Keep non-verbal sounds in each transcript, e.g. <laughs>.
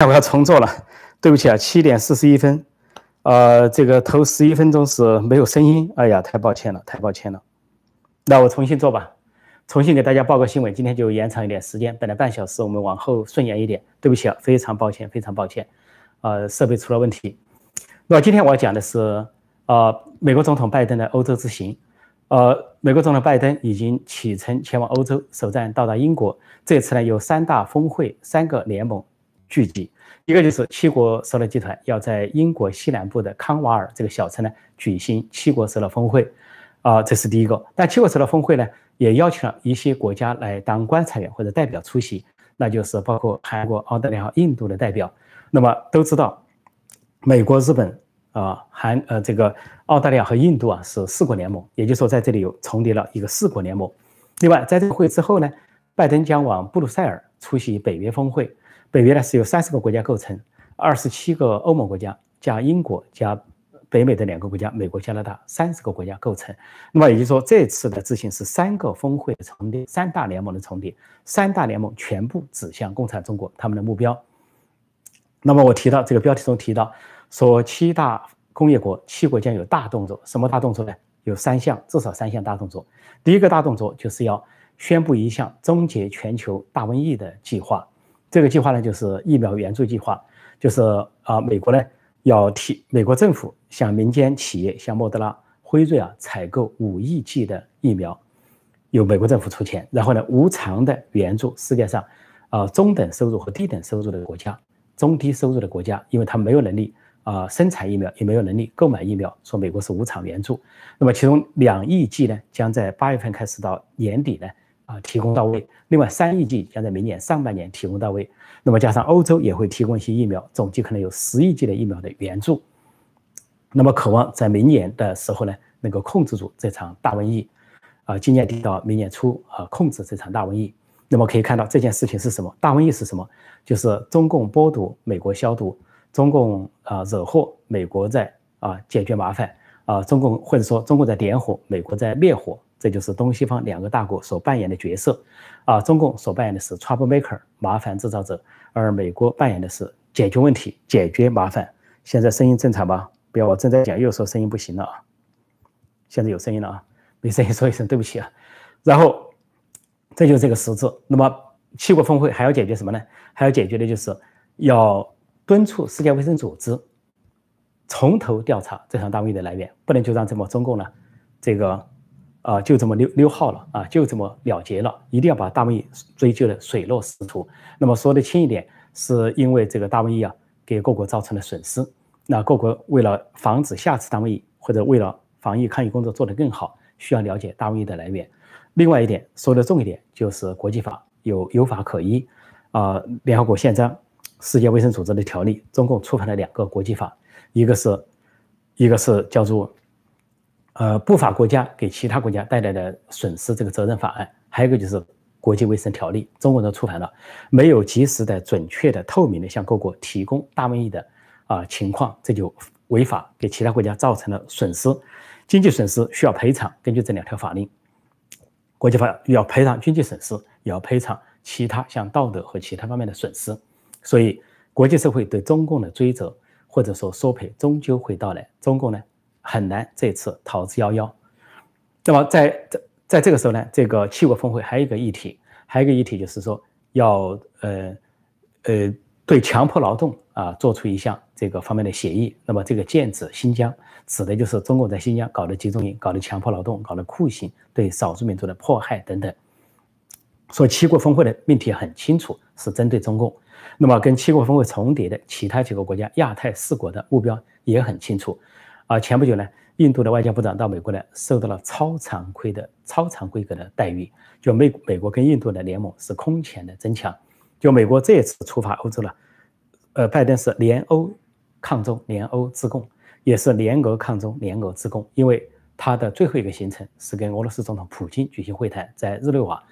那我要重做了，对不起啊，七点四十一分，呃，这个头十一分钟是没有声音，哎呀，太抱歉了，太抱歉了。那我重新做吧，重新给大家报个新闻，今天就延长一点时间，本来半小时，我们往后顺延一点，对不起啊，非常抱歉，非常抱歉，呃，设备出了问题。那今天我要讲的是，呃，美国总统拜登的欧洲之行，呃，美国总统拜登已经启程前往欧洲，首站到达英国，这次呢有三大峰会，三个联盟。聚集，一个就是七国首脑集团要在英国西南部的康瓦尔这个小城呢举行七国首脑峰会，啊，这是第一个。但七国首脑峰会呢也邀请了一些国家来当观察员或者代表出席，那就是包括韩国、澳大利亚和印度的代表。那么都知道，美国、日本啊、韩呃这个澳大利亚和印度啊是四国联盟，也就是说在这里有重叠了一个四国联盟。另外，在这个会之后呢，拜登将往布鲁塞尔出席北约峰会。北约呢是由三十个国家构成，二十七个欧盟国家加英国加北美的两个国家，美国、加拿大三十个国家构成。那么也就是说，这次的执行是三个峰会的重叠，三大联盟的重叠，三大联盟全部指向共产中国他们的目标。那么我提到这个标题中提到说，七大工业国七国将有大动作，什么大动作呢？有三项，至少三项大动作。第一个大动作就是要宣布一项终结全球大瘟疫的计划。这个计划呢，就是疫苗援助计划，就是啊，美国呢要提，美国政府向民间企业，像莫德拉、辉瑞啊，采购五亿剂的疫苗，由美国政府出钱，然后呢，无偿的援助世界上啊中等收入和低等收入的国家，中低收入的国家，因为他没有能力啊生产疫苗，也没有能力购买疫苗，说美国是无偿援助。那么其中两亿剂呢，将在八月份开始到年底呢。啊，提供到位。另外，三亿剂将在明年上半年提供到位。那么，加上欧洲也会提供一些疫苗，总计可能有十亿剂的疫苗的援助。那么，渴望在明年的时候呢，能够控制住这场大瘟疫。啊，今年底到明年初啊，控制这场大瘟疫。那么，可以看到这件事情是什么？大瘟疫是什么？就是中共剥夺美国消毒，中共啊惹祸，美国在啊解决麻烦啊，中共或者说中共在点火，美国在灭火。这就是东西方两个大国所扮演的角色，啊，中共所扮演的是 trouble maker 麻烦制造者，而美国扮演的是解决问题、解决麻烦。现在声音正常吧？不要我正在讲又说声音不行了啊！现在有声音了啊，没声音说一声对不起啊。然后这就是这个实质。那么七国峰会还要解决什么呢？还要解决的就是要敦促世界卫生组织从头调查这场大瘟疫的来源，不能就让这么中共呢这个。啊，就这么溜溜号了啊，就这么了结了，一定要把大瘟疫追究的水落石出。那么说的轻一点，是因为这个大瘟疫啊，给各国造成了损失。那各国为了防止下次大瘟疫，或者为了防疫抗疫工作做得更好，需要了解大瘟疫的来源。另外一点说的重一点，就是国际法有有法可依啊，联合国宪章、世界卫生组织的条例，中共触犯了两个国际法，一个是，一个是叫做。呃，不法国家给其他国家带来的损失这个责任法案，还有一个就是国际卫生条例，中国都触犯了，没有及时的、准确的、透明的向各国提供大瘟疫的啊情况，这就违法，给其他国家造成了损失，经济损失需要赔偿。根据这两条法令，国际法要赔偿经济损失，也要赔偿其他像道德和其他方面的损失。所以，国际社会对中共的追责或者说索赔终究会到来。中共呢？很难这次逃之夭夭。那么在在在这个时候呢，这个七国峰会还有一个议题，还有一个议题就是说要呃呃对强迫劳动啊做出一项这个方面的协议。那么这个剑指新疆，指的就是中国在新疆搞的集中营、搞的强迫劳动、搞的酷刑，对少数民族的迫害等等。说七国峰会的命题很清楚，是针对中共。那么跟七国峰会重叠的其他几个国家，亚太四国的目标也很清楚。啊，前不久呢，印度的外交部长到美国来，受到了超常规的超常规格的待遇。就美美国跟印度的联盟是空前的增强。就美国这一次出发欧洲了，呃，拜登是联欧抗中，联欧自共，也是联俄抗中，联俄自共。因为他的最后一个行程是跟俄罗斯总统普京举行会谈，在日内瓦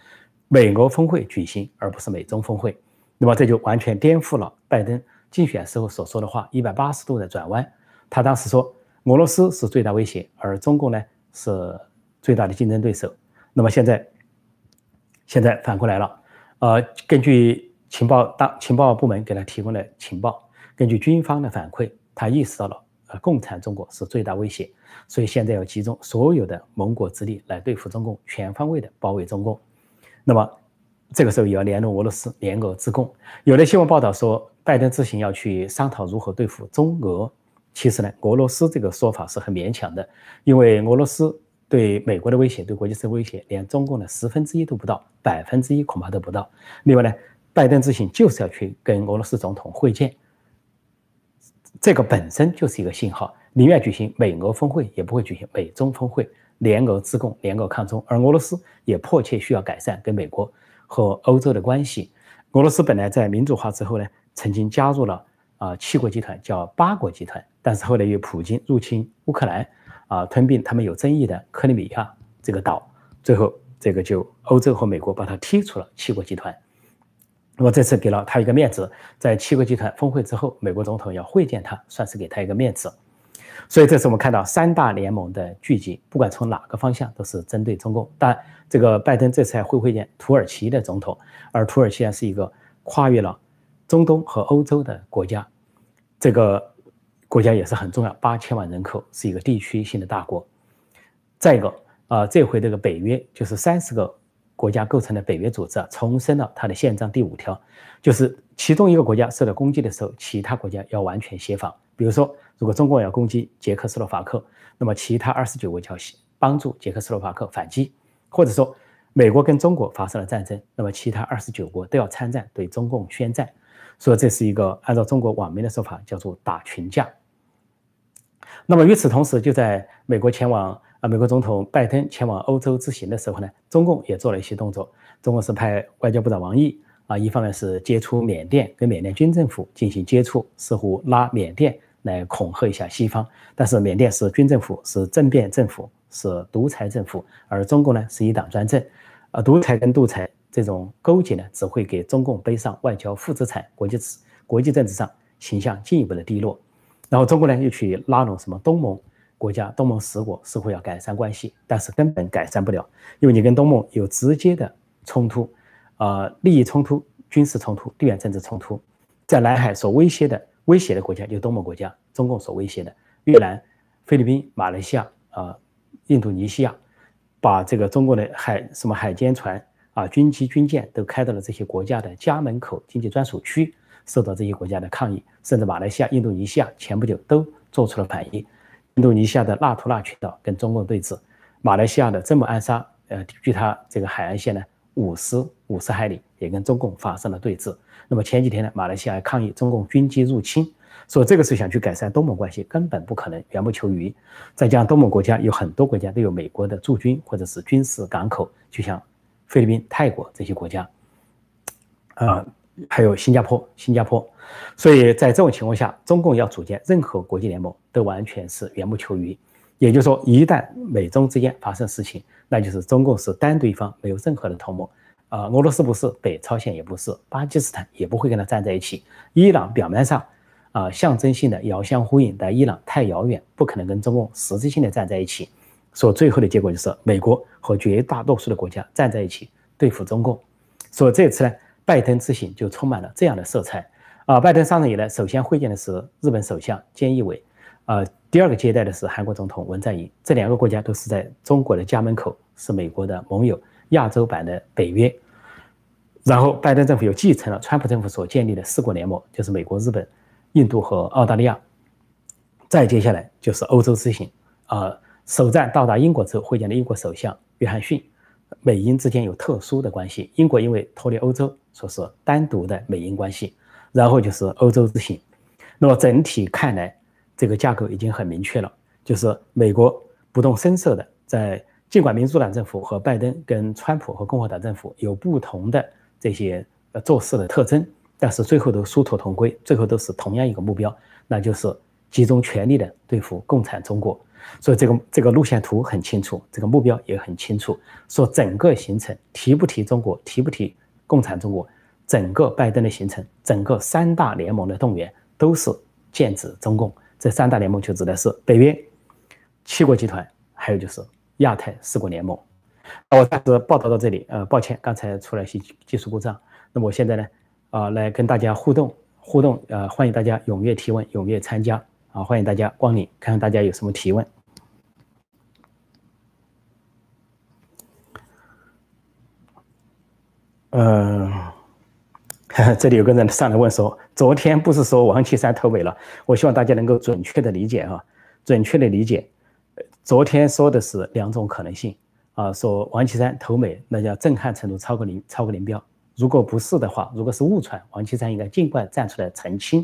美俄峰会举行，而不是美中峰会。那么这就完全颠覆了拜登竞选时候所说的话，一百八十度的转弯。他当时说。俄罗斯是最大威胁，而中共呢是最大的竞争对手。那么现在，现在反过来了，呃，根据情报当情报部门给他提供了情报，根据军方的反馈，他意识到了呃共产中国是最大威胁，所以现在要集中所有的盟国之力来对付中共，全方位的包围中共。那么这个时候也要联络俄罗斯，联俄自贡。有的新闻报道说，拜登之行要去商讨如何对付中俄。其实呢，俄罗斯这个说法是很勉强的，因为俄罗斯对美国的威胁、对国际社会威胁，连中共的十分之一都不到，百分之一恐怕都不到。另外呢，拜登之行就是要去跟俄罗斯总统会见，这个本身就是一个信号，宁愿举行美俄峰会，也不会举行美中峰会，联俄自贡，联俄抗中。而俄罗斯也迫切需要改善跟美国和欧洲的关系。俄罗斯本来在民主化之后呢，曾经加入了啊七国集团，叫八国集团。但是后来又普京入侵乌克兰，啊，吞并他们有争议的克里米亚这个岛，最后这个就欧洲和美国把他踢出了七国集团。那么这次给了他一个面子，在七国集团峰会之后，美国总统要会见他，算是给他一个面子。所以这次我们看到三大联盟的聚集，不管从哪个方向都是针对中共。但这个拜登这次还会会见土耳其的总统，而土耳其呢是一个跨越了中东和欧洲的国家，这个。国家也是很重要，八千万人口是一个地区性的大国。再一个啊，这回这个北约就是三十个国家构成的北约组织啊，重申了它的宪章第五条，就是其中一个国家受到攻击的时候，其他国家要完全协防。比如说，如果中国要攻击捷克斯洛伐克，那么其他二十九国要帮助捷克斯洛伐克反击；或者说，美国跟中国发生了战争，那么其他二十九国都要参战，对中共宣战。说这是一个按照中国网民的说法叫做打群架。那么与此同时，就在美国前往啊，美国总统拜登前往欧洲之行的时候呢，中共也做了一些动作。中共是派外交部长王毅啊，一方面是接触缅甸，跟缅甸军政府进行接触，似乎拉缅甸来恐吓一下西方。但是缅甸是军政府，是政变政府，是独裁政府，而中共呢是一党专政，啊，独裁跟独裁。这种勾结呢，只会给中共背上外交负资产，国际国际政治上形象进一步的低落。然后中国呢又去拉拢什么东盟国家，东盟十国似乎要改善关系，但是根本改善不了，因为你跟东盟有直接的冲突，啊，利益冲突、军事冲突、地缘政治冲突，在南海所威胁的威胁的国家就东盟国家，中共所威胁的越南、菲律宾、马来西亚啊、印度尼西亚，把这个中国的海什么海监船。啊，军机、军舰都开到了这些国家的家门口经济专属区，受到这些国家的抗议，甚至马来西亚、印度尼西亚前不久都做出了反应。印度尼西亚的纳图纳群岛跟中共对峙，马来西亚的真姆安沙，呃，距它这个海岸线呢五十五十海里，也跟中共发生了对峙。那么前几天呢，马来西亚抗议中共军机入侵，说这个是想去改善东盟关系，根本不可能，缘木求鱼。再加上东盟国家有很多国家都有美国的驻军或者是军事港口，就像。菲律宾、泰国这些国家，啊，还有新加坡，新加坡，所以在这种情况下，中共要组建任何国际联盟都完全是缘木求鱼。也就是说，一旦美中之间发生事情，那就是中共是单独一方，没有任何的同盟。啊，俄罗斯不是，北朝鲜也不是，巴基斯坦也不会跟他站在一起。伊朗表面上啊，象征性的遥相呼应，但伊朗太遥远，不可能跟中共实质性的站在一起。所最后的结果就是美国和绝大多数的国家站在一起对付中共。所以这次呢，拜登之行就充满了这样的色彩。啊，拜登上任以来，首先会见的是日本首相菅义伟，啊，第二个接待的是韩国总统文在寅。这两个国家都是在中国的家门口，是美国的盟友，亚洲版的北约。然后，拜登政府又继承了川普政府所建立的四国联盟，就是美国、日本、印度和澳大利亚。再接下来就是欧洲之行，啊。首站到达英国之后，会见了英国首相约翰逊。美英之间有特殊的关系，英国因为脱离欧洲，说是单独的美英关系。然后就是欧洲之行。那么整体看来，这个架构已经很明确了，就是美国不动声色的在，尽管民主党政府和拜登跟川普和共和党政府有不同的这些呃做事的特征，但是最后都殊途同归，最后都是同样一个目标，那就是集中全力的对付共产中国。所以这个这个路线图很清楚，这个目标也很清楚。说整个行程提不提中国，提不提共产中国，整个拜登的行程，整个三大联盟的动员都是剑指中共。这三大联盟就指的是北约、七国集团，还有就是亚太四国联盟。那我暂时报道到这里。呃，抱歉，刚才出了一些技术故障。那么我现在呢，啊，来跟大家互动互动，呃，欢迎大家踊跃提问，踊跃参加啊，欢迎大家光临，看看大家有什么提问。嗯，<laughs> 这里有个人上来问说，昨天不是说王岐山投美了？我希望大家能够准确的理解啊，准确的理解，昨天说的是两种可能性啊，说王岐山投美，那叫震撼程度超过林超过林彪。如果不是的话，如果是误传，王岐山应该尽快站出来澄清。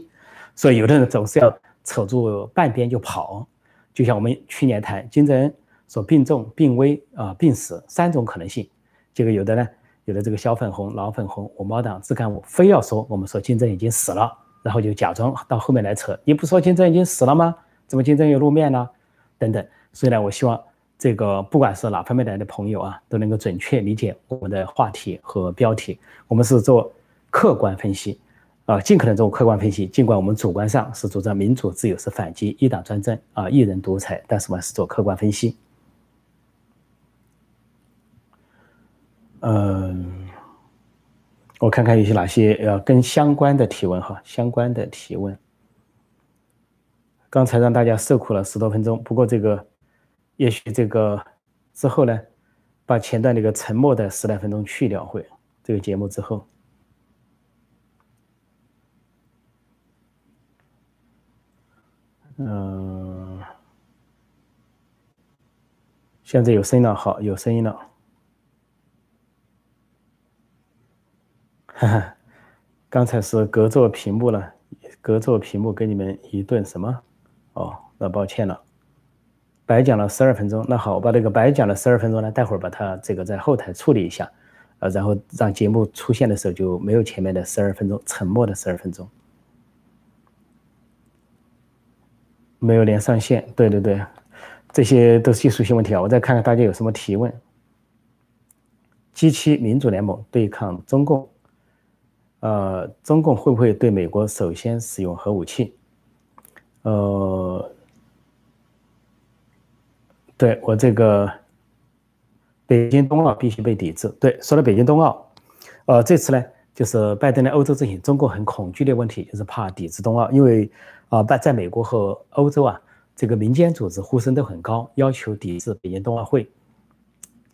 所以有的人总是要扯住半边就跑，就像我们去年谈金正恩说病重、病危啊、病死三种可能性，结果有的呢，有的这个小粉红、老粉红、五毛党、自干五非要说我们说金正已经死了，然后就假装到后面来扯，你不说金正已经死了吗？怎么金正又露面了？等等。所以呢，我希望。这个不管是哪方面来的朋友啊，都能够准确理解我们的话题和标题。我们是做客观分析，啊，尽可能做客观分析。尽管我们主观上是主张民主自由，是反击一党专政啊，一人独裁，但是我们是做客观分析。嗯，我看看有些哪些要跟相关的提问哈，相关的提问。刚才让大家受苦了十多分钟，不过这个。也许这个之后呢，把前段那个沉默的十来分钟去掉会，这个节目之后，嗯，现在有声音了，好，有声音了，哈哈，哈 <laughs> 刚才是隔着屏幕了，隔着屏幕给你们一顿什么？哦，那抱歉了。白讲了十二分钟，那好，我把这个白讲了十二分钟呢，待会儿把它这个在后台处理一下，呃，然后让节目出现的时候就没有前面的十二分钟沉默的十二分钟，没有连上线，对对对，这些都是技术性问题啊，我再看看大家有什么提问。机器民主联盟对抗中共，呃，中共会不会对美国首先使用核武器？呃。对我这个北京冬奥必须被抵制。对，说到北京冬奥，呃，这次呢，就是拜登的欧洲之行，中国很恐惧的问题就是怕抵制冬奥，因为啊，在在美国和欧洲啊，这个民间组织呼声都很高，要求抵制北京冬奥会。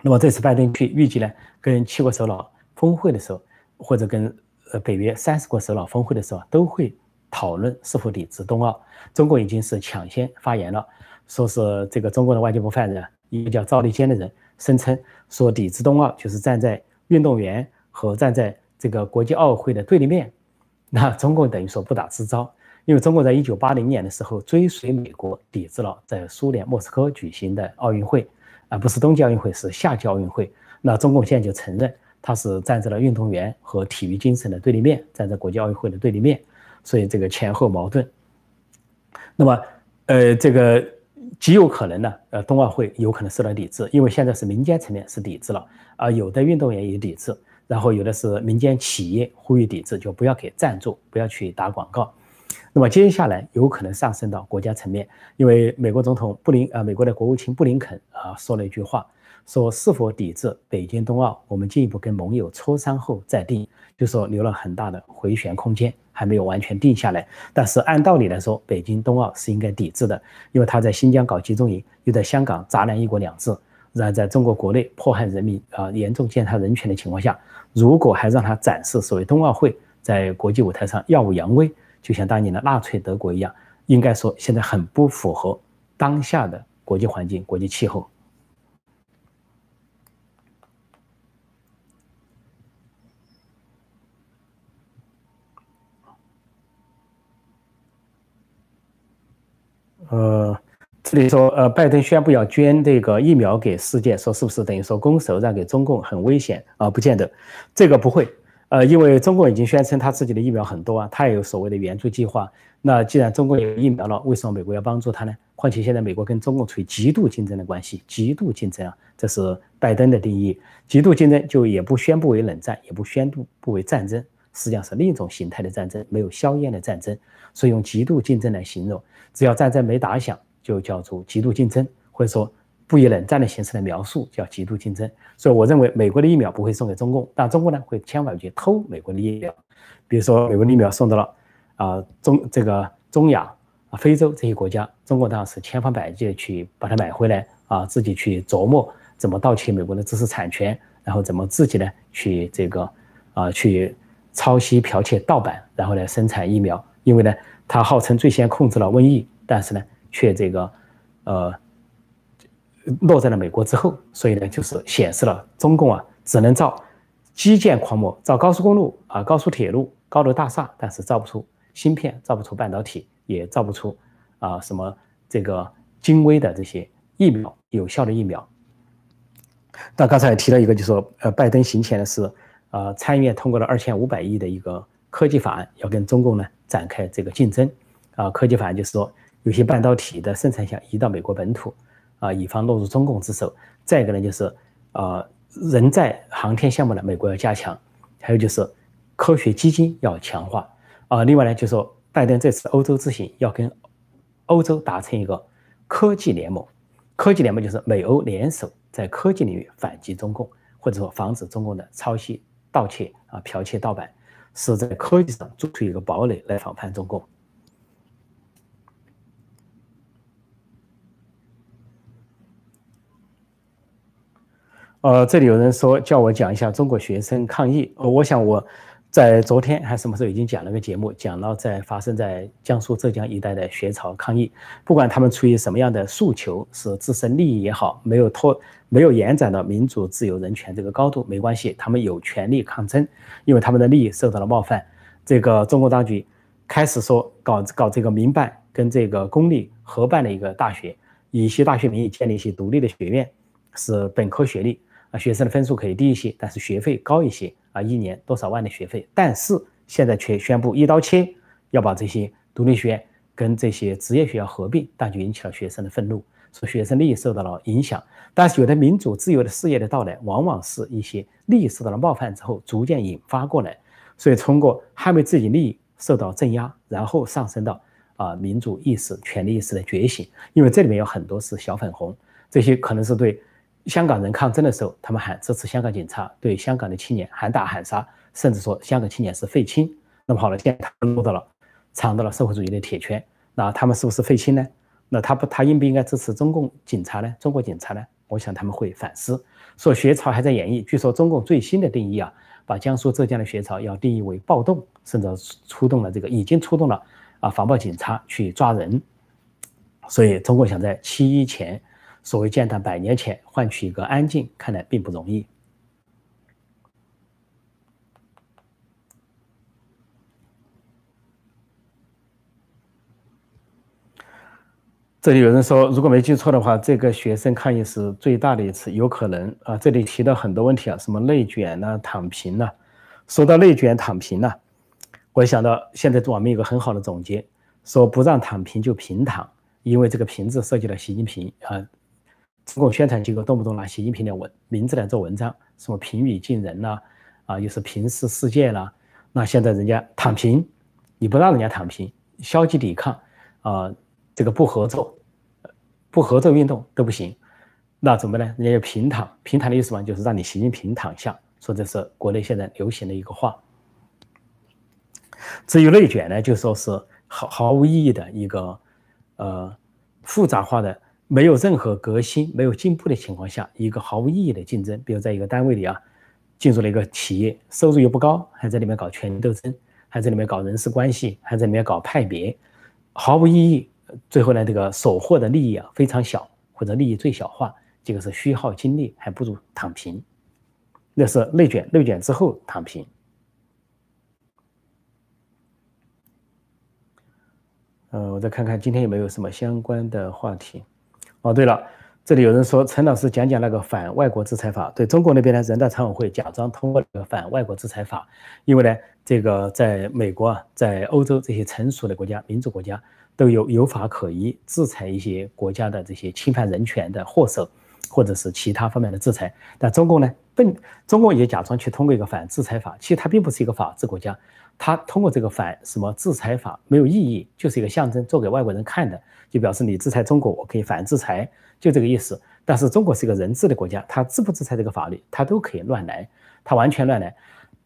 那么这次拜登去，预计呢，跟七国首脑峰会的时候，或者跟呃北约三十国首脑峰会的时候，都会讨论是否抵制冬奥。中国已经是抢先发言了。说是这个中国的外交部发言人，一个叫赵立坚的人，声称说抵制冬奥就是站在运动员和站在这个国际奥委会的对立面。那中共等于说不打自招，因为中国在一九八零年的时候追随美国抵制了在苏联莫斯科举行的奥运会，而不是冬季奥运会，是夏季奥运会。那中共现在就承认他是站在了运动员和体育精神的对立面，站在国际奥运会的对立面，所以这个前后矛盾。那么，呃，这个。极有可能呢，呃，冬奥会有可能受到抵制，因为现在是民间层面是抵制了，啊，有的运动员也抵制，然后有的是民间企业呼吁抵制，就不要给赞助，不要去打广告。那么接下来有可能上升到国家层面，因为美国总统布林，呃，美国的国务卿布林肯啊说了一句话，说是否抵制北京冬奥，我们进一步跟盟友磋商后再定，就说留了很大的回旋空间。还没有完全定下来，但是按道理来说，北京冬奥是应该抵制的，因为他在新疆搞集中营，又在香港砸烂一国两制，然后在中国国内迫害人民啊，严重践踏人权的情况下，如果还让他展示所谓冬奥会在国际舞台上耀武扬威，就像当年的纳粹德国一样，应该说现在很不符合当下的国际环境、国际气候。呃，这里说，呃，拜登宣布要捐这个疫苗给世界，说是不是等于说拱手让给中共很危险啊？不见得，这个不会，呃，因为中共已经宣称他自己的疫苗很多啊，他也有所谓的援助计划。那既然中国有疫苗了，为什么美国要帮助他呢？况且现在美国跟中共处于极度竞争的关系，极度竞争啊，这是拜登的定义。极度竞争就也不宣布为冷战，也不宣布不为战争，实际上是另一种形态的战争，没有硝烟的战争，所以用极度竞争来形容。只要战争没打响，就叫做极度竞争，或者说不以冷战的形式来描述，叫极度竞争。所以我认为美国的疫苗不会送给中共，但中共呢会千万去偷美国的疫苗。比如说美国疫苗送到了啊中这个中亚啊非洲这些国家，中国当然是千方百计去把它买回来啊，自己去琢磨怎么盗窃美国的知识产权，然后怎么自己呢去这个啊去抄袭剽窃盗版，然后来生产疫苗。因为呢，它号称最先控制了瘟疫，但是呢却这个呃。落在了美国之后，所以呢，就是显示了中共啊，只能造基建狂魔，造高速公路啊、高速铁路、高楼大厦，但是造不出芯片，造不出半导体，也造不出啊什么这个精微的这些疫苗，有效的疫苗。那刚才提了一个，就是说，呃，拜登行前的是，呃，参议院通过了二千五百亿的一个科技法案，要跟中共呢展开这个竞争。啊，科技法案就是说，有些半导体的生产线移到美国本土。啊，以防落入中共之手。再一个呢，就是啊，人在航天项目呢，美国要加强。还有就是科学基金要强化。啊，另外呢，就是说拜登这次欧洲之行要跟欧洲达成一个科技联盟。科技联盟就是美欧联手在科技领域反击中共，或者说防止中共的抄袭、盗窃啊、剽窃、盗版，是在科技上筑出一个堡垒来防范中共。呃，这里有人说叫我讲一下中国学生抗议。呃，我想我在昨天还什么时候已经讲了个节目，讲了在发生在江苏、浙江一带的学潮抗议。不管他们出于什么样的诉求，是自身利益也好，没有拖、没有延展到民主、自由、人权这个高度，没关系，他们有权利抗争，因为他们的利益受到了冒犯。这个中国当局开始说搞搞这个民办跟这个公立合办的一个大学，以一些大学名义建立一些独立的学院，是本科学历。啊，学生的分数可以低一些，但是学费高一些啊，一年多少万的学费，但是现在却宣布一刀切，要把这些独立学院跟这些职业学校合并，但就引起了学生的愤怒，说学生利益受到了影响。但是有的民主自由的事业的到来，往往是一些利益受到了冒犯之后，逐渐引发过来，所以通过捍卫自己利益受到镇压，然后上升到啊民主意识、权利意识的觉醒。因为这里面有很多是小粉红，这些可能是对。香港人抗争的时候，他们喊支持香港警察，对香港的青年喊打喊杀，甚至说香港青年是废青。那么好了，现在他们落到了尝到了社会主义的铁拳，那他们是不是废青呢？那他不，他应不应该支持中共警察呢？中国警察呢？我想他们会反思。说学潮还在演绎，据说中共最新的定义啊，把江苏、浙江的学潮要定义为暴动，甚至出动了这个已经出动了啊防暴警察去抓人。所以中国想在七一前。所谓建党百年前换取一个安静，看来并不容易。这里有人说，如果没记错的话，这个学生抗议是最大的一次，有可能啊。这里提到很多问题啊，什么内卷呐、躺平呐。说到内卷、躺平呐，我想到现在网民有个很好的总结，说不让躺平就平躺，因为这个“平”字涉及了习近平啊。中共宣传机构动不动拿习近平的文名字来做文章，什么平语近人呐，啊，又是平视世界啦。那现在人家躺平，你不让人家躺平，消极抵抗啊，这个不合作，不合作运动都不行，那怎么呢？人家要平躺，平躺的意思嘛，就是让你习近平躺下。说这是国内现在流行的一个话。至于内卷呢，就说是毫毫无意义的一个呃复杂化的。没有任何革新、没有进步的情况下，一个毫无意义的竞争，比如在一个单位里啊，进入了一个企业，收入又不高，还在里面搞权力斗争，还在里面搞人事关系，还在里面搞派别，毫无意义。最后呢，这个所获的利益啊非常小，或者利益最小化，这个是虚耗精力，还不如躺平。那是内卷，内卷之后躺平。呃，我再看看今天有没有什么相关的话题。哦，对了，这里有人说陈老师讲讲那个反外国制裁法。对中国那边呢，人大常委会假装通过那个反外国制裁法，因为呢，这个在美国啊，在欧洲这些成熟的国家、民主国家都有有法可依，制裁一些国家的这些侵犯人权的祸首，或者是其他方面的制裁。但中共呢，笨，中共也假装去通过一个反制裁法，其实它并不是一个法治国家，他通过这个反什么制裁法没有意义，就是一个象征，做给外国人看的。就表示你制裁中国，我可以反制裁，就这个意思。但是中国是一个人治的国家，他制不制裁这个法律，他都可以乱来，他完全乱来。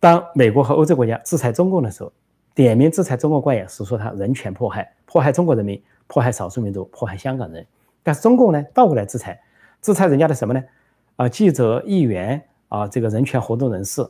当美国和欧洲国家制裁中共的时候，点名制裁中国官员是说他人权迫害，迫害中国人民，迫害少数民族，迫害香港人。但是中共呢，倒过来制裁，制裁人家的什么呢？啊，记者、议员啊，这个人权活动人士，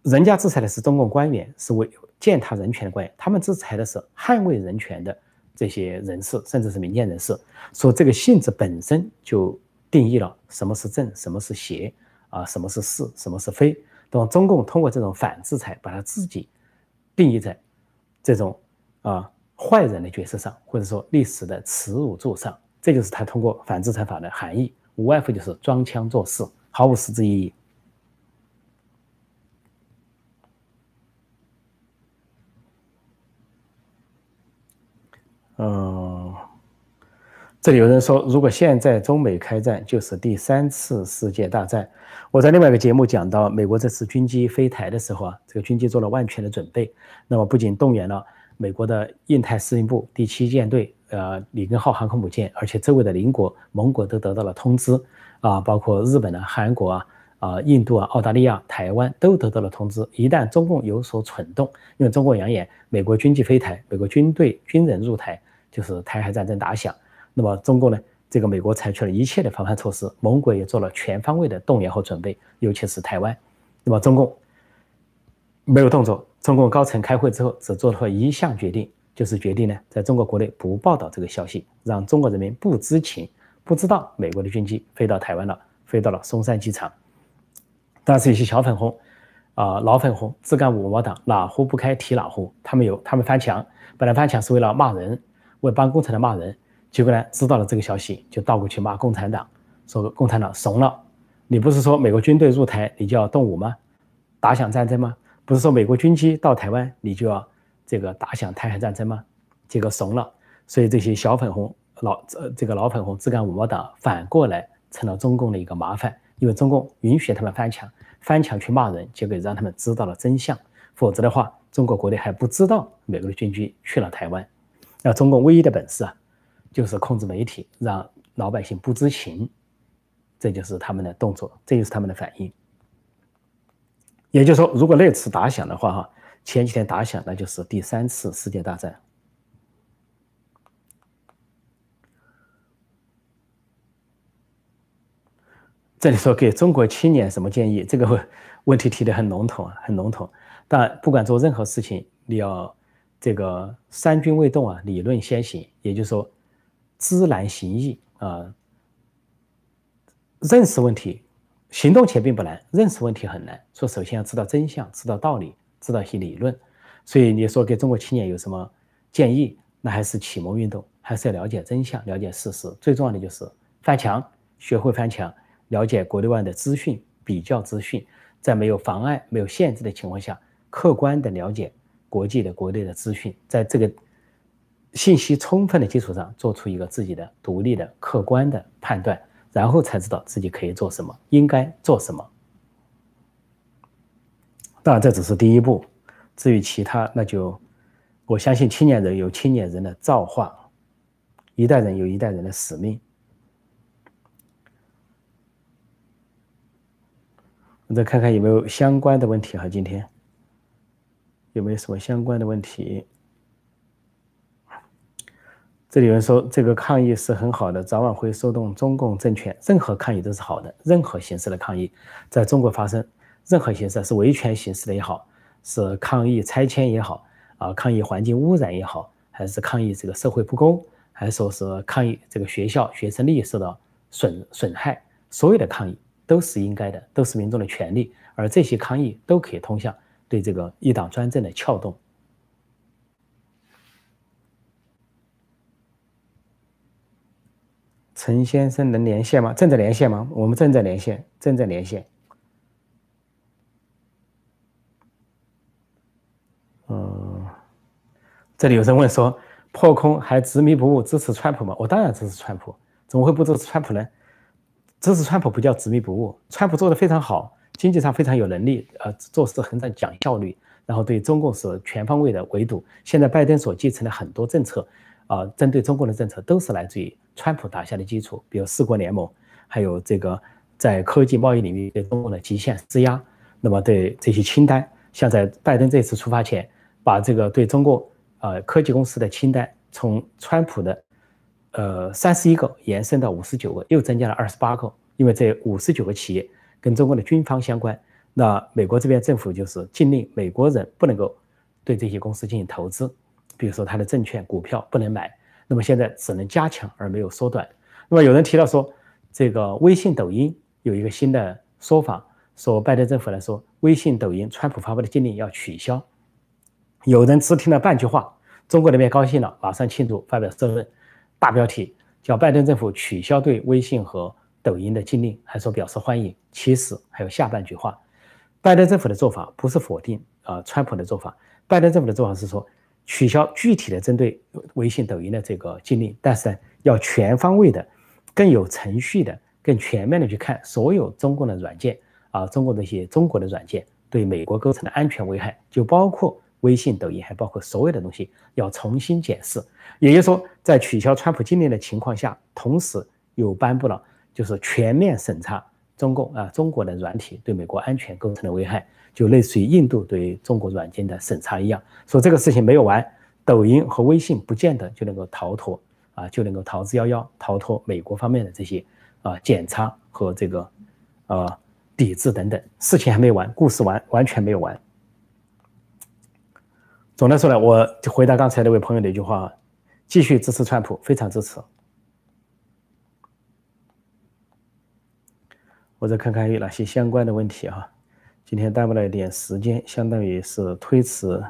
人家制裁的是中共官员，是为践踏人权的官员，他们制裁的是捍卫人权的这些人士，甚至是民间人士。说这个性质本身就定义了什么是正，什么是邪，啊，什么是是，什么是非。等中共通过这种反制裁，把他自己定义在这种啊坏人的角色上，或者说历史的耻辱柱上，这就是他通过反制裁法的含义。无外乎就是装腔作势，毫无实质意义。这里有人说，如果现在中美开战，就是第三次世界大战。我在另外一个节目讲到，美国这次军机飞台的时候啊，这个军机做了万全的准备，那么不仅动员了美国的印太司令部第七舰队。呃，里根号航空母舰，而且周围的邻国、盟国都得到了通知，啊，包括日本啊、韩国啊、啊印度啊、澳大利亚、台湾都得到了通知。一旦中共有所蠢动，因为中共扬言美国军机飞台、美国军队军人入台，就是台海战争打响。那么中共呢，这个美国采取了一切的防范措施，盟国也做了全方位的动员和准备，尤其是台湾。那么中共没有动作，中共高层开会之后只做了一项决定。就是决定呢，在中国国内不报道这个消息，让中国人民不知情，不知道美国的军机飞到台湾了，飞到了松山机场。但是一些小粉红，啊，老粉红，自干五毛党，哪壶不开提哪壶，他们有，他们翻墙，本来翻墙是为了骂人，为帮共产党骂人，结果呢，知道了这个消息，就倒过去骂共产党，说共产党怂了。你不是说美国军队入台你就要动武吗？打响战争吗？不是说美国军机到台湾你就要？这个打响台海战争吗？结果怂了，所以这些小粉红老呃这个老粉红自干五毛党反过来成了中共的一个麻烦，因为中共允许他们翻墙，翻墙去骂人，结果让他们知道了真相。否则的话，中国国内还不知道美国的军机去了台湾。那中共唯一的本事啊，就是控制媒体，让老百姓不知情，这就是他们的动作，这就是他们的反应。也就是说，如果那次打响的话，哈。前几天打响，那就是第三次世界大战。这里说给中国青年什么建议？这个问题提的很笼统，很笼统。但不管做任何事情，你要这个三军未动啊，理论先行，也就是说知难行易啊。认识问题，行动起来并不难，认识问题很难。说首先要知道真相，知道道理。知道一些理论，所以你说给中国青年有什么建议？那还是启蒙运动，还是要了解真相，了解事实。最重要的就是翻墙，学会翻墙，了解国内外的资讯，比较资讯，在没有妨碍、没有限制的情况下，客观的了解国际的、国内的资讯，在这个信息充分的基础上，做出一个自己的独立的、客观的判断，然后才知道自己可以做什么，应该做什么。当然，这只是第一步。至于其他，那就我相信青年人有青年人的造化，一代人有一代人的使命。我再看看有没有相关的问题哈，今天有没有什么相关的问题？这里有人说，这个抗议是很好的，早晚会收动中共政权。任何抗议都是好的，任何形式的抗议在中国发生。任何形式是维权形式的也好，是抗议拆迁也好，啊，抗议环境污染也好，还是抗议这个社会不公，还是说是抗议这个学校学生利益受到损损害，所有的抗议都是应该的，都是民众的权利，而这些抗议都可以通向对这个一党专政的撬动。陈先生能连线吗？正在连线吗？我们正在连线，正在连线。嗯这里有人问说，破空还执迷不悟支持川普吗？我当然支持川普，怎么会不支持川普呢？支持川普不叫执迷不悟，川普做的非常好，经济上非常有能力，呃，做事很讲效率，然后对中共是全方位的围堵。现在拜登所继承的很多政策，啊，针对中共的政策都是来自于川普打下的基础，比如四国联盟，还有这个在科技贸易领域对中共的极限施压。那么对这些清单，像在拜登这次出发前，把这个对中国呃科技公司的清单从川普的呃三十一个延伸到五十九个，又增加了二十八个，因为这五十九个企业跟中国的军方相关。那美国这边政府就是禁令美国人不能够对这些公司进行投资，比如说他的证券、股票不能买。那么现在只能加强而没有缩短。那么有人提到说，这个微信、抖音有一个新的说法。说拜登政府来说，微信、抖音，川普发布的禁令要取消。有人只听了半句话，中国那边高兴了，马上庆祝，发表社论，大标题叫“拜登政府取消对微信和抖音的禁令”，还说表示欢迎。其实还有下半句话，拜登政府的做法不是否定啊川普的做法，拜登政府的做法是说取消具体的针对微信、抖音的这个禁令，但是呢要全方位的、更有程序的、更全面的去看所有中共的软件。啊，中国这些中国的软件对美国构成的安全危害，就包括微信、抖音，还包括所有的东西要重新检视。也就是说，在取消川普禁令的情况下，同时又颁布了就是全面审查中共啊中国的软体对美国安全构成的危害，就类似于印度对中国软件的审查一样。说这个事情没有完，抖音和微信不见得就能够逃脱啊，就能够逃之夭夭，逃脱美国方面的这些啊检查和这个啊。抵制等等，事情还没完，故事完完全没有完。总的说呢，我就回答刚才那位朋友的一句话：继续支持川普，非常支持。我再看看有哪些相关的问题啊？今天耽误了一点时间，相当于是推迟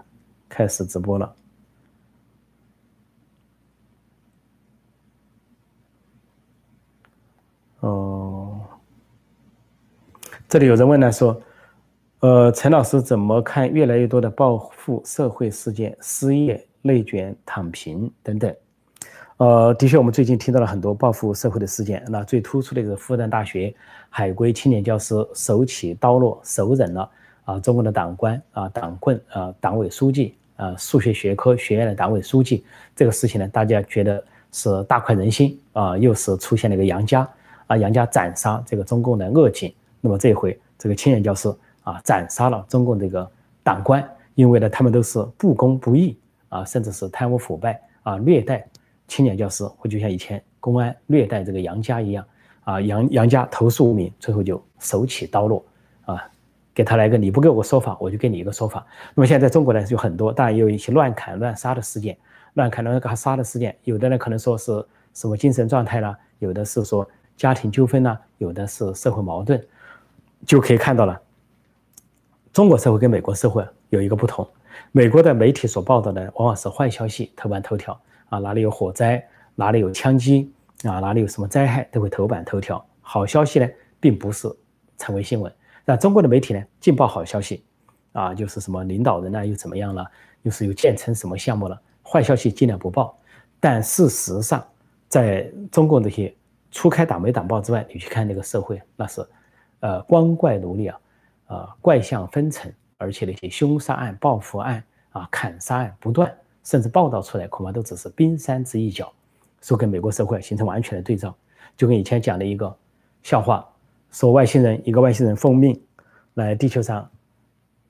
开始直播了。哦。这里有人问呢，说，呃，陈老师怎么看越来越多的报复社会事件，失业、内卷、躺平等等？呃，的确，我们最近听到了很多报复社会的事件。那最突出的是复旦大学海归青年教师手起刀落，手刃了啊，中国的党官啊，党棍啊，党委书记啊，数学学科学院的党委书记。这个事情呢，大家觉得是大快人心啊，又是出现了一个杨家啊，杨家斩杀这个中共的恶警。那么这回这个青年教师啊，斩杀了中共这个党官，因为呢他们都是不公不义啊，甚至是贪污腐败啊，虐待青年教师，或就像以前公安虐待这个杨家一样啊，杨杨家投诉无名，最后就手起刀落啊，给他来个你不给我说法，我就给你一个说法。那么现在中国呢有很多，当然也有一些乱砍乱杀的事件，乱砍乱杀的事件，有的呢可能说是什么精神状态啦，有的是说家庭纠纷呐，有的是社会矛盾。就可以看到了，中国社会跟美国社会有一个不同。美国的媒体所报道的往往是坏消息，头版头条啊，哪里有火灾，哪里有枪击啊，哪里有什么灾害都会头版头条。好消息呢，并不是成为新闻。那中国的媒体呢，尽报好消息啊，就是什么领导人呢又怎么样了，又是又建成什么项目了，坏消息尽量不报。但事实上，在中共这些初开党媒党报之外，你去看那个社会，那是。呃，光怪陆离啊，呃，怪象纷呈，而且那些凶杀案、报复案啊、砍杀案不断，甚至报道出来，恐怕都只是冰山之一角，说跟美国社会形成完全的对照。就跟以前讲的一个笑话，说外星人，一个外星人奉命来地球上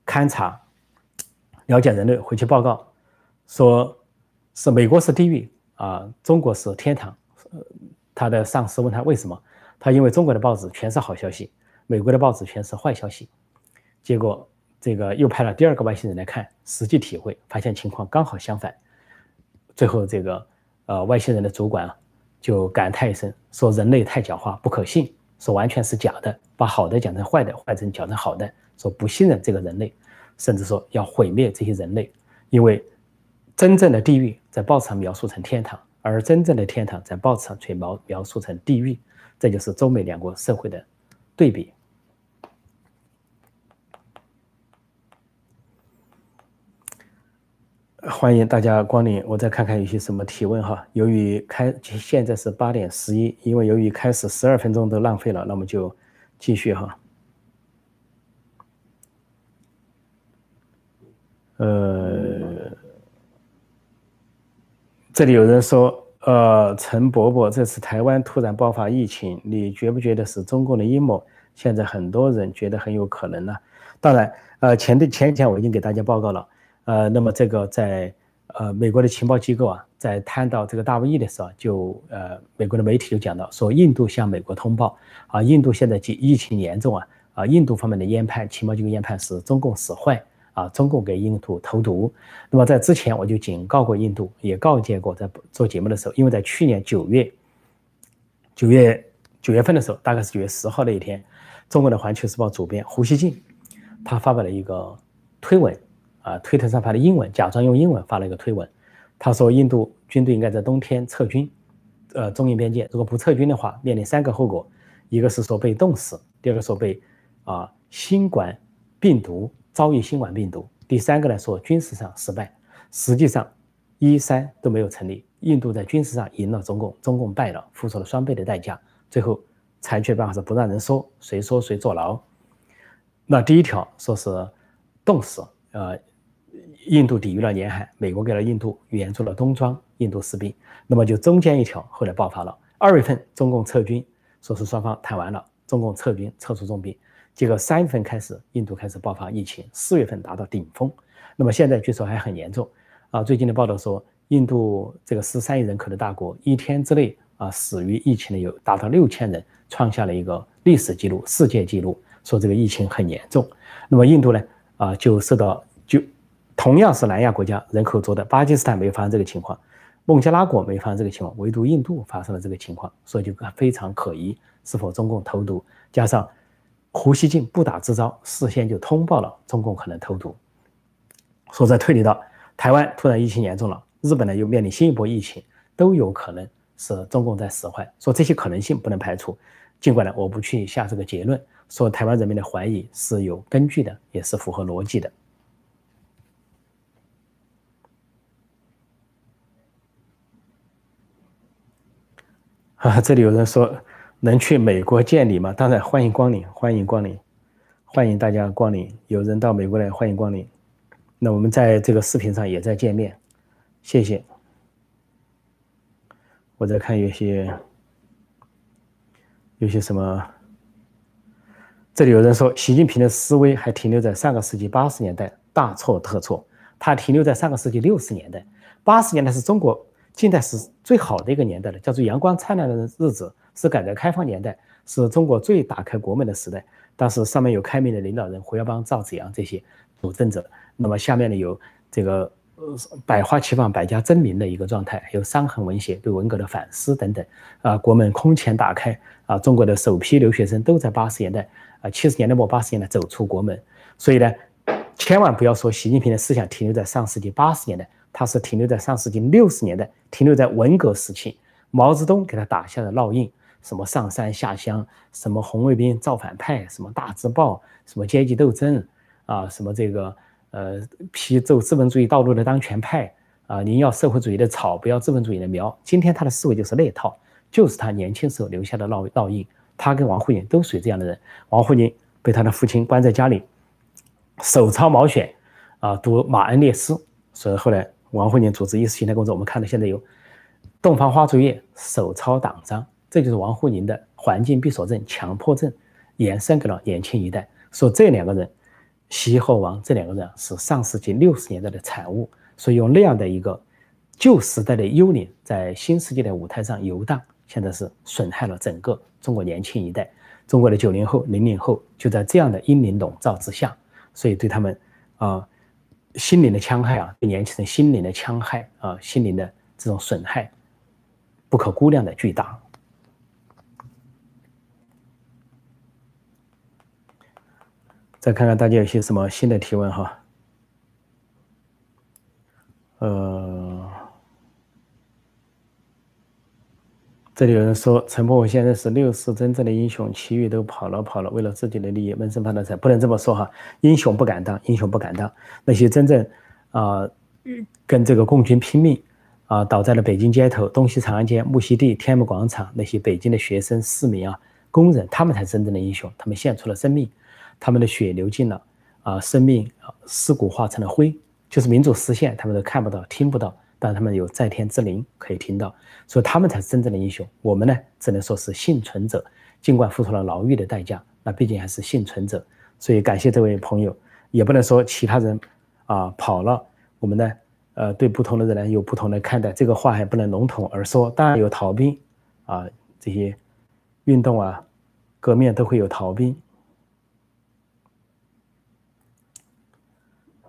勘察、了解人类，回去报告，说是美国是地狱啊，中国是天堂。他的上司问他为什么，他因为中国的报纸全是好消息。美国的报纸全是坏消息，结果这个又派了第二个外星人来看，实际体会发现情况刚好相反。最后这个呃外星人的主管啊就感叹一声，说人类太狡猾，不可信，说完全是假的，把好的讲成坏的，坏的讲成好的，说不信任这个人类，甚至说要毁灭这些人类，因为真正的地狱在报纸上描述成天堂，而真正的天堂在报纸上却描描述成地狱，这就是中美两国社会的对比。欢迎大家光临，我再看看有些什么提问哈。由于开现在是八点十一，因为由于开始十二分钟都浪费了，那么就继续哈。呃，这里有人说，呃，陈伯伯，这次台湾突然爆发疫情，你觉不觉得是中共的阴谋？现在很多人觉得很有可能呢。当然，呃，前的前几天我已经给大家报告了，呃，那么这个在呃美国的情报机构啊，在谈到这个大瘟疫的时候，就呃美国的媒体就讲到说，印度向美国通报啊，印度现在疫疫情严重啊，啊，印度方面的研判情报机构研判是中共使坏。啊，中共给印度投毒。那么在之前我就警告过印度，也告诫过，在做节目的时候，因为在去年九月，九月九月份的时候，大概是九月十号那一天，中国的《环球时报》主编胡锡进，他发表了一个推文，啊，推特上发的英文，假装用英文发了一个推文，他说印度军队应该在冬天撤军，呃，中印边界，如果不撤军的话，面临三个后果，一个是说被冻死，第二个说被啊新冠病毒。遭遇新冠病毒，第三个来说军事上失败，实际上一三都没有成立。印度在军事上赢了中共，中共败了，付出了双倍的代价。最后采取办法是不让人说，谁说谁坐牢。那第一条说是冻死，呃，印度抵御了严寒，美国给了印度援助了冬装，印度士兵。那么就中间一条，后来爆发了。二月份中共撤军，说是双方谈完了，中共撤军撤出重兵。结果三月份开始，印度开始爆发疫情，四月份达到顶峰。那么现在据说还很严重啊！最近的报道说，印度这个十三亿人口的大国，一天之内啊死于疫情的有达到六千人，创下了一个历史记录、世界纪录，说这个疫情很严重。那么印度呢啊就受到同样是南亚国家人口多的巴基斯坦没有发生这个情况，孟加拉国没发生这个情况，唯独印度发生了这个情况，所以就非常可疑，是否中共投毒？加上。胡锡进不打自招，事先就通报了中共可能投毒，说在推理到台湾突然疫情严重了，日本呢又面临新一波疫情，都有可能是中共在使坏。说这些可能性不能排除，尽管呢我不去下这个结论，说台湾人民的怀疑是有根据的，也是符合逻辑的。啊，这里有人说。能去美国见你吗？当然欢迎光临，欢迎光临，欢迎大家光临。有人到美国来，欢迎光临。那我们在这个视频上也在见面，谢谢。我在看有些有些什么，这里有人说习近平的思维还停留在上个世纪八十年代，大错特错。他停留在上个世纪六十年代，八十年代是中国近代史最好的一个年代了，叫做阳光灿烂的日子。是改革开放年代，是中国最打开国门的时代。当时上面有开明的领导人胡耀邦、赵紫阳这些主政者，那么下面呢有这个呃百花齐放、百家争鸣的一个状态，有伤痕文学对文革的反思等等。啊，国门空前打开啊！中国的首批留学生都在八十年代啊七十年代末八十年代走出国门。所以呢，千万不要说习近平的思想停留在上世纪八十年代，他是停留在上世纪六十年代，停留在文革时期，毛泽东给他打下的烙印。什么上山下乡，什么红卫兵造反派，什么大字报，什么阶级斗争啊，什么这个呃批走资本主义道路的当权派啊，您要社会主义的草，不要资本主义的苗。今天他的思维就是那套，就是他年轻时候留下的烙烙印。他跟王沪宁都属于这样的人。王沪宁被他的父亲关在家里，手抄毛选啊，读马恩列斯。所以后来王沪宁组织意识形态工作，我们看到现在有洞房花烛夜，手抄党章。这就是王沪宁的环境闭锁症、强迫症，延伸给了年轻一代。说这两个人，习和王这两个人是上世纪六十年代的产物，所以用那样的一个旧时代的幽灵，在新世纪的舞台上游荡，现在是损害了整个中国年轻一代。中国的九零后、零零后就在这样的阴灵笼罩之下，所以对他们啊心灵的戕害啊，对年轻人心灵的戕害啊，心灵的这种损害，不可估量的巨大。再看看大家有些什么新的提问哈，呃，这里有人说陈伯伟现在是六四真正的英雄，其余都跑了跑了，为了自己的利益闷声发大财，不能这么说哈，英雄不敢当，英雄不敢当，那些真正啊跟这个共军拼命啊倒在了北京街头，东西长安街、木樨地、天安门广场，那些北京的学生、市民啊、工人，他们才真正的英雄，他们献出了生命。他们的血流尽了，啊，生命啊，尸骨化成了灰，就是民主实现，他们都看不到、听不到，但他们有在天之灵可以听到，所以他们才是真正的英雄。我们呢，只能说是幸存者，尽管付出了牢狱的代价，那毕竟还是幸存者。所以感谢这位朋友，也不能说其他人啊跑了，我们呢，呃，对不同的人呢有不同的看待，这个话还不能笼统而说。当然有逃兵啊，这些运动啊、革命都会有逃兵。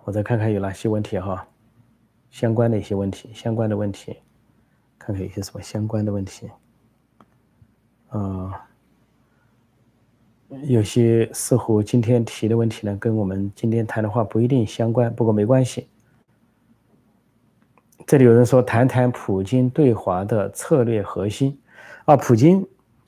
我再看看有哪些问题哈。相关的一些问题，相关的问题，看看有些什么相关的问题。啊，有些似乎今天提的问题呢，跟我们今天谈的话不一定相关，不过没关系。这里有人说，谈谈普京对华的策略核心。啊，普京，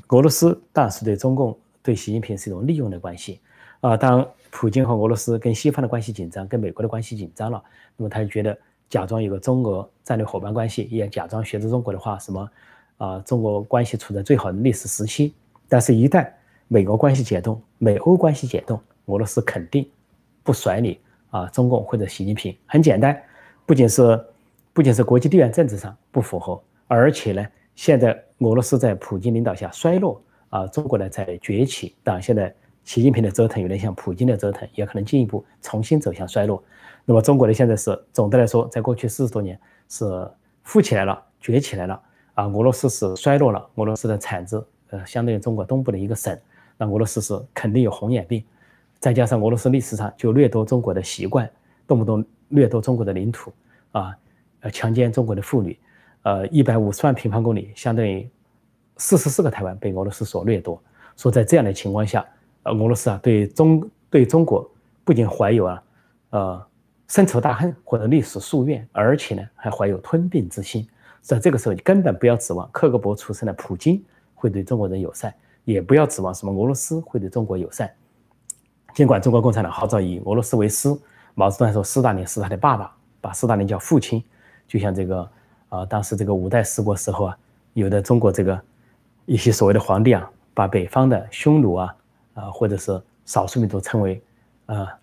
俄罗斯当然是对中共、对习近平是一种利用的关系。啊，当普京和俄罗斯跟西方的关系紧张，跟美国的关系紧张了，那么他就觉得。假装有个中俄战略伙伴关系，也假装学着中国的话，什么啊，中国关系处在最好的历史时期。但是，一旦美国关系解冻，美欧关系解冻，俄罗斯肯定不甩你啊，中共或者习近平。很简单，不仅是不仅是国际地缘政治上不符合，而且呢，现在俄罗斯在普京领导下衰落啊，中国呢在崛起。当然，现在习近平的折腾有点像普京的折腾，也可能进一步重新走向衰落。那么中国的现在是总的来说，在过去四十多年是富起来了、崛起来了啊。俄罗斯是衰落了，俄罗斯的产值呃，相当于中国东部的一个省。那俄罗斯是肯定有红眼病，再加上俄罗斯历史上就掠夺中国的习惯，动不动掠夺中国的领土啊，呃，强奸中国的妇女，呃，一百五十万平方公里，相当于四十四个台湾被俄罗斯所掠夺。说在这样的情况下，呃，俄罗斯啊，对中对中国不仅怀有啊，呃。深仇大恨或者历史夙愿，而且呢还怀有吞并之心，在这个时候你根本不要指望克格勃出身的普京会对中国人友善，也不要指望什么俄罗斯会对中国友善。尽管中国共产党号召以俄罗斯为师，毛泽东还说斯大林是他的爸爸，把斯大林叫父亲，就像这个啊，当时这个五代十国时候啊，有的中国这个一些所谓的皇帝啊，把北方的匈奴啊啊或者是少数民族称为啊。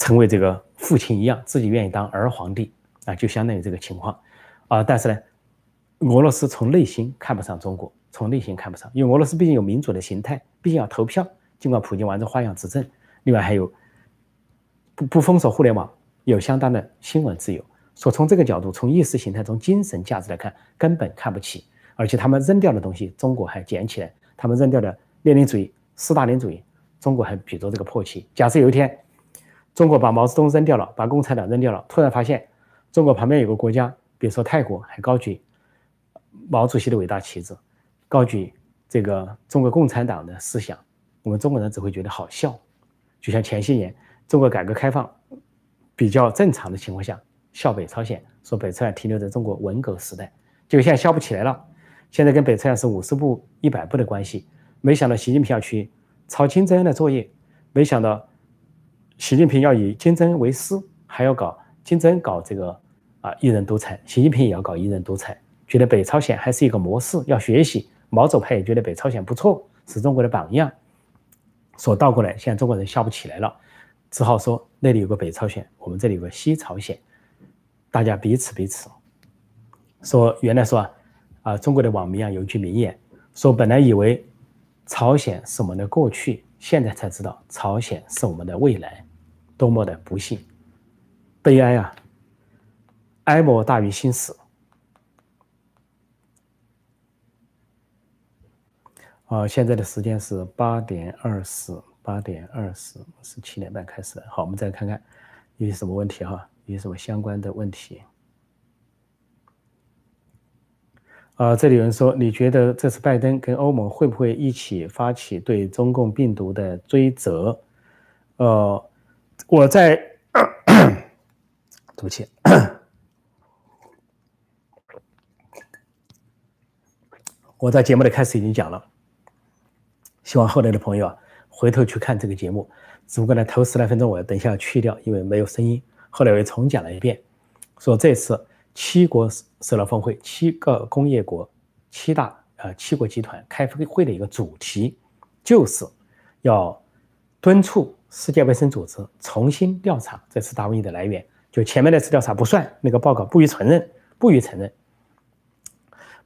成为这个父亲一样，自己愿意当儿皇帝啊，就相当于这个情况啊。但是呢，俄罗斯从内心看不上中国，从内心看不上，因为俄罗斯毕竟有民主的形态，毕竟要投票。尽管普京玩着花样执政，另外还有不不封锁互联网，有相当的新闻自由。说从这个角度，从意识形态、从精神价值来看，根本看不起。而且他们扔掉的东西，中国还捡起来。他们扔掉的列宁主义、斯大林主义，中国还比着这个破旗。假设有一天，中国把毛泽东扔掉了，把共产党扔掉了。突然发现，中国旁边有个国家，比如说泰国，还高举毛主席的伟大旗帜，高举这个中国共产党的思想。我们中国人只会觉得好笑，就像前些年中国改革开放比较正常的情况下，笑北朝鲜，说北朝鲜停留在中国文革时代，结果现在笑不起来了。现在跟北朝鲜是五十步一百步的关系。没想到习近平要去抄金正恩的作业，没想到。习近平要以金正恩为师，还要搞金正恩搞这个啊一人独裁，习近平也要搞一人独裁，觉得北朝鲜还是一个模式要学习。毛左派也觉得北朝鲜不错，是中国的榜样。说倒过来，现在中国人笑不起来了，只好说那里有个北朝鲜，我们这里有个西朝鲜，大家彼此彼此。说原来说啊，啊中国的网民啊有一句名言，说本来以为朝鲜是我们的过去，现在才知道朝鲜是我们的未来。多么的不幸、悲哀啊！哀莫大于心死。啊，现在的时间是八点二十，八点二十，是七点半开始的。好，我们再看看有什么问题哈，有什么相关的问题。啊，这里有人说，你觉得这次拜登跟欧盟会不会一起发起对中共病毒的追责？呃。我在，<coughs> 对不起，<coughs> 我在节目的开始已经讲了，希望后来的朋友啊回头去看这个节目。只不过呢，头十来分钟我等一下要去掉，因为没有声音。后来我又重讲了一遍，说这次七国首脑峰会，七个工业国、七大呃七国集团开会的一个主题，就是要敦促。世界卫生组织重新调查这次大瘟疫的来源，就前面那次调查不算，那个报告不予承认，不予承认。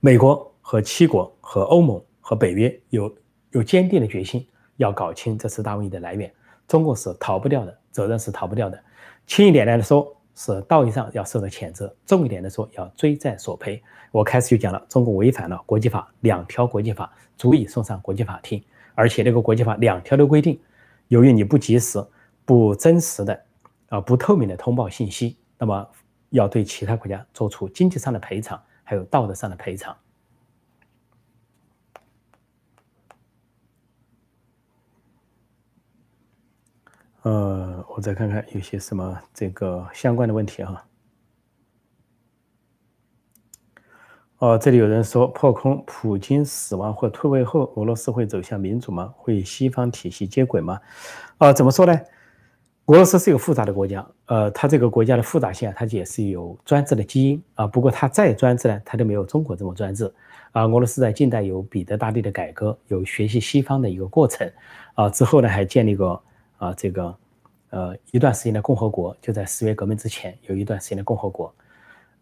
美国和七国和欧盟和北约有有坚定的决心要搞清这次大瘟疫的来源，中共是逃不掉的，责任是逃不掉的。轻一点来说是道义上要受到谴责，重一点的说要追债索赔。我开始就讲了，中国违反了国际法，两条国际法足以送上国际法庭，而且那个国际法两条都规定，由于你不及时、不真实的、啊不透明的通报信息，那么要对其他国家做出经济上的赔偿，还有道德上的赔偿。呃，我再看看有些什么这个相关的问题啊。哦，这里有人说破空，普京死亡或退位后，俄罗斯会走向民主吗？会西方体系接轨吗？啊，怎么说呢？俄罗斯是一个复杂的国家，呃，它这个国家的复杂性啊，它也是有专制的基因啊。不过它再专制呢，它都没有中国这么专制啊。俄罗斯在近代有彼得大帝的改革，有学习西方的一个过程啊。之后呢，还建立过。啊，这个，呃，一段时间的共和国就在十月革命之前有一段时间的共和国，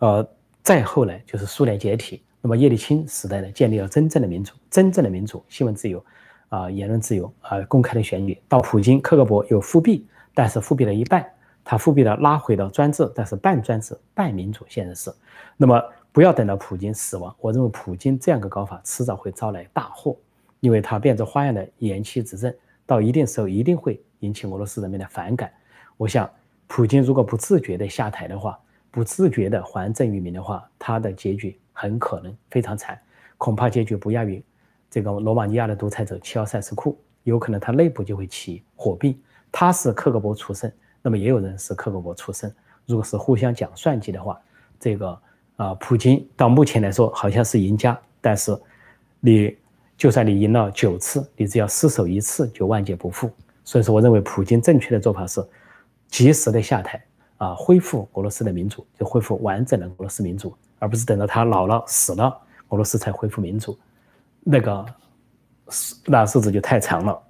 呃，再后来就是苏联解体，那么叶利钦时代呢，建立了真正的民主，真正的民主，新闻自由，啊，言论自由，啊，公开的选举。到普京，克格勃有复辟，但是复辟了一半，他复辟了拉回到专制，但是半专制半民主，现在是。那么不要等到普京死亡，我认为普京这样个搞法迟早会招来大祸，因为他变着花样的延期执政，到一定时候一定会。引起俄罗斯人民的反感。我想，普京如果不自觉的下台的话，不自觉的还政于民的话，他的结局很可能非常惨，恐怕结局不亚于这个罗马尼亚的独裁者齐奥塞斯库，有可能他内部就会起火并。他是克格勃出身，那么也有人是克格勃出身。如果是互相讲算计的话，这个啊，普京到目前来说好像是赢家，但是你就算你赢了九次，你只要失手一次就万劫不复。所以说，我认为普京正确的做法是及时的下台啊，恢复俄罗斯的民主，就恢复完整的俄罗斯民主，而不是等到他老了死了，俄罗斯才恢复民主，那个那日子就太长了。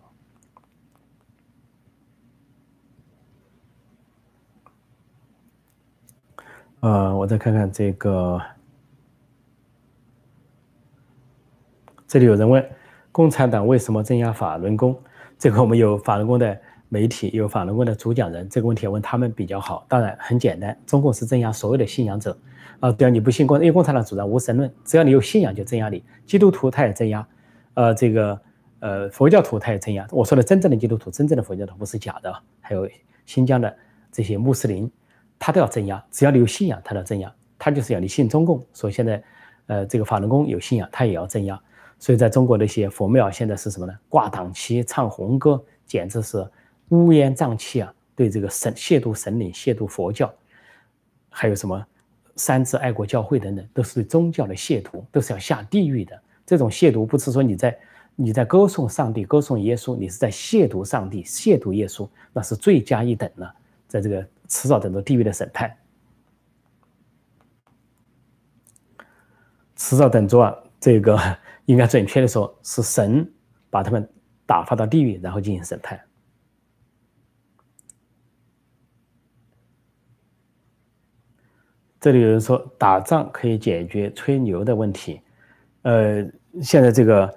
呃，我再看看这个，这里有人问，共产党为什么镇压法轮功？这个我们有法轮功的媒体，有法轮功的主讲人，这个问题问他们比较好。当然很简单，中共是镇压所有的信仰者，啊，只要你不信共，因为共产党主张无神论，只要你有信仰就镇压你。基督徒他也镇压，呃，这个呃佛教徒他也镇压。我说的真正的基督徒，真正的佛教徒不是假的。还有新疆的这些穆斯林，他都要镇压，只要你有信仰，他都要镇压。他就是要你信中共，所以现在，呃，这个法轮功有信仰，他也要镇压。所以，在中国的一些佛庙现在是什么呢？挂党旗、唱红歌，简直是乌烟瘴气啊！对这个神亵渎神灵、亵渎佛教，还有什么三自爱国教会等等，都是对宗教的亵渎，都是要下地狱的。这种亵渎不是说你在你在歌颂上帝、歌颂耶稣，你是在亵渎上帝、亵渎耶稣，那是罪加一等了，在这个迟早等着地狱的审判，迟早等着啊这个。应该准确的说，是神把他们打发到地狱，然后进行审判。这里有人说打仗可以解决吹牛的问题，呃，现在这个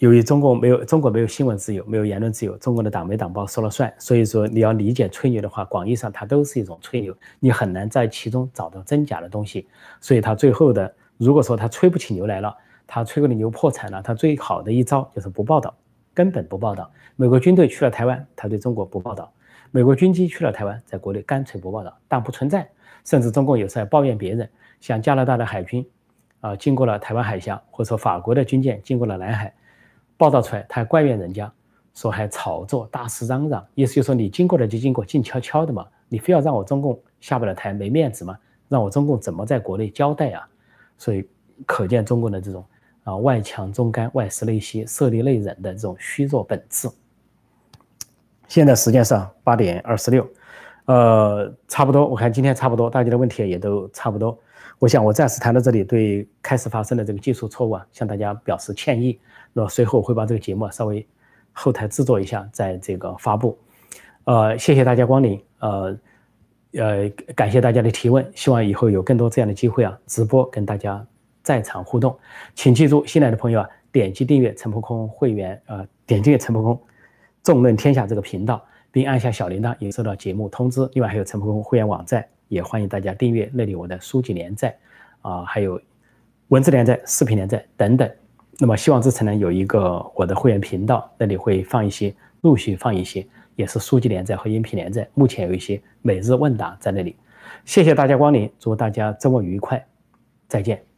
由于中国没有中国没有新闻自由，没有言论自由，中国的党媒党报说了算，所以说你要理解吹牛的话，广义上它都是一种吹牛，你很难在其中找到真假的东西，所以他最后的如果说他吹不起牛来了。他吹过的牛破产了，他最好的一招就是不报道，根本不报道。美国军队去了台湾，他对中国不报道；美国军机去了台湾，在国内干脆不报道，但不存在。甚至中共有时候还抱怨别人，像加拿大的海军，啊，经过了台湾海峡，或者说法国的军舰经过了南海，报道出来，他还怪怨人家，说还炒作、大肆嚷嚷，意思就是说你经过了就经过，静悄悄的嘛，你非要让我中共下不了台，没面子吗？让我中共怎么在国内交代啊？所以可见中共的这种。啊，外强中干，外实内虚，色厉内荏的这种虚弱本质。现在时间上八点二十六，呃，差不多，我看今天差不多，大家的问题也都差不多。我想我暂时谈到这里，对开始发生的这个技术错误啊，向大家表示歉意。那随后我会把这个节目稍微后台制作一下，在这个发布。呃，谢谢大家光临。呃，呃，感谢大家的提问，希望以后有更多这样的机会啊，直播跟大家在场互动。请记住，新来的朋友啊，点击订阅陈破空会员，呃，点击陈破空纵论天下这个频道，并按下小铃铛，也收到节目通知。另外还有陈破空会员网站，也欢迎大家订阅，那里我的书籍连载啊，还有文字连载、视频连载等等。那么希望之城呢有一个我的会员频道，那里会放一些，陆续放一些。也是书籍连载和音频连载，目前有一些每日问答在那里。谢谢大家光临，祝大家周末愉快，再见。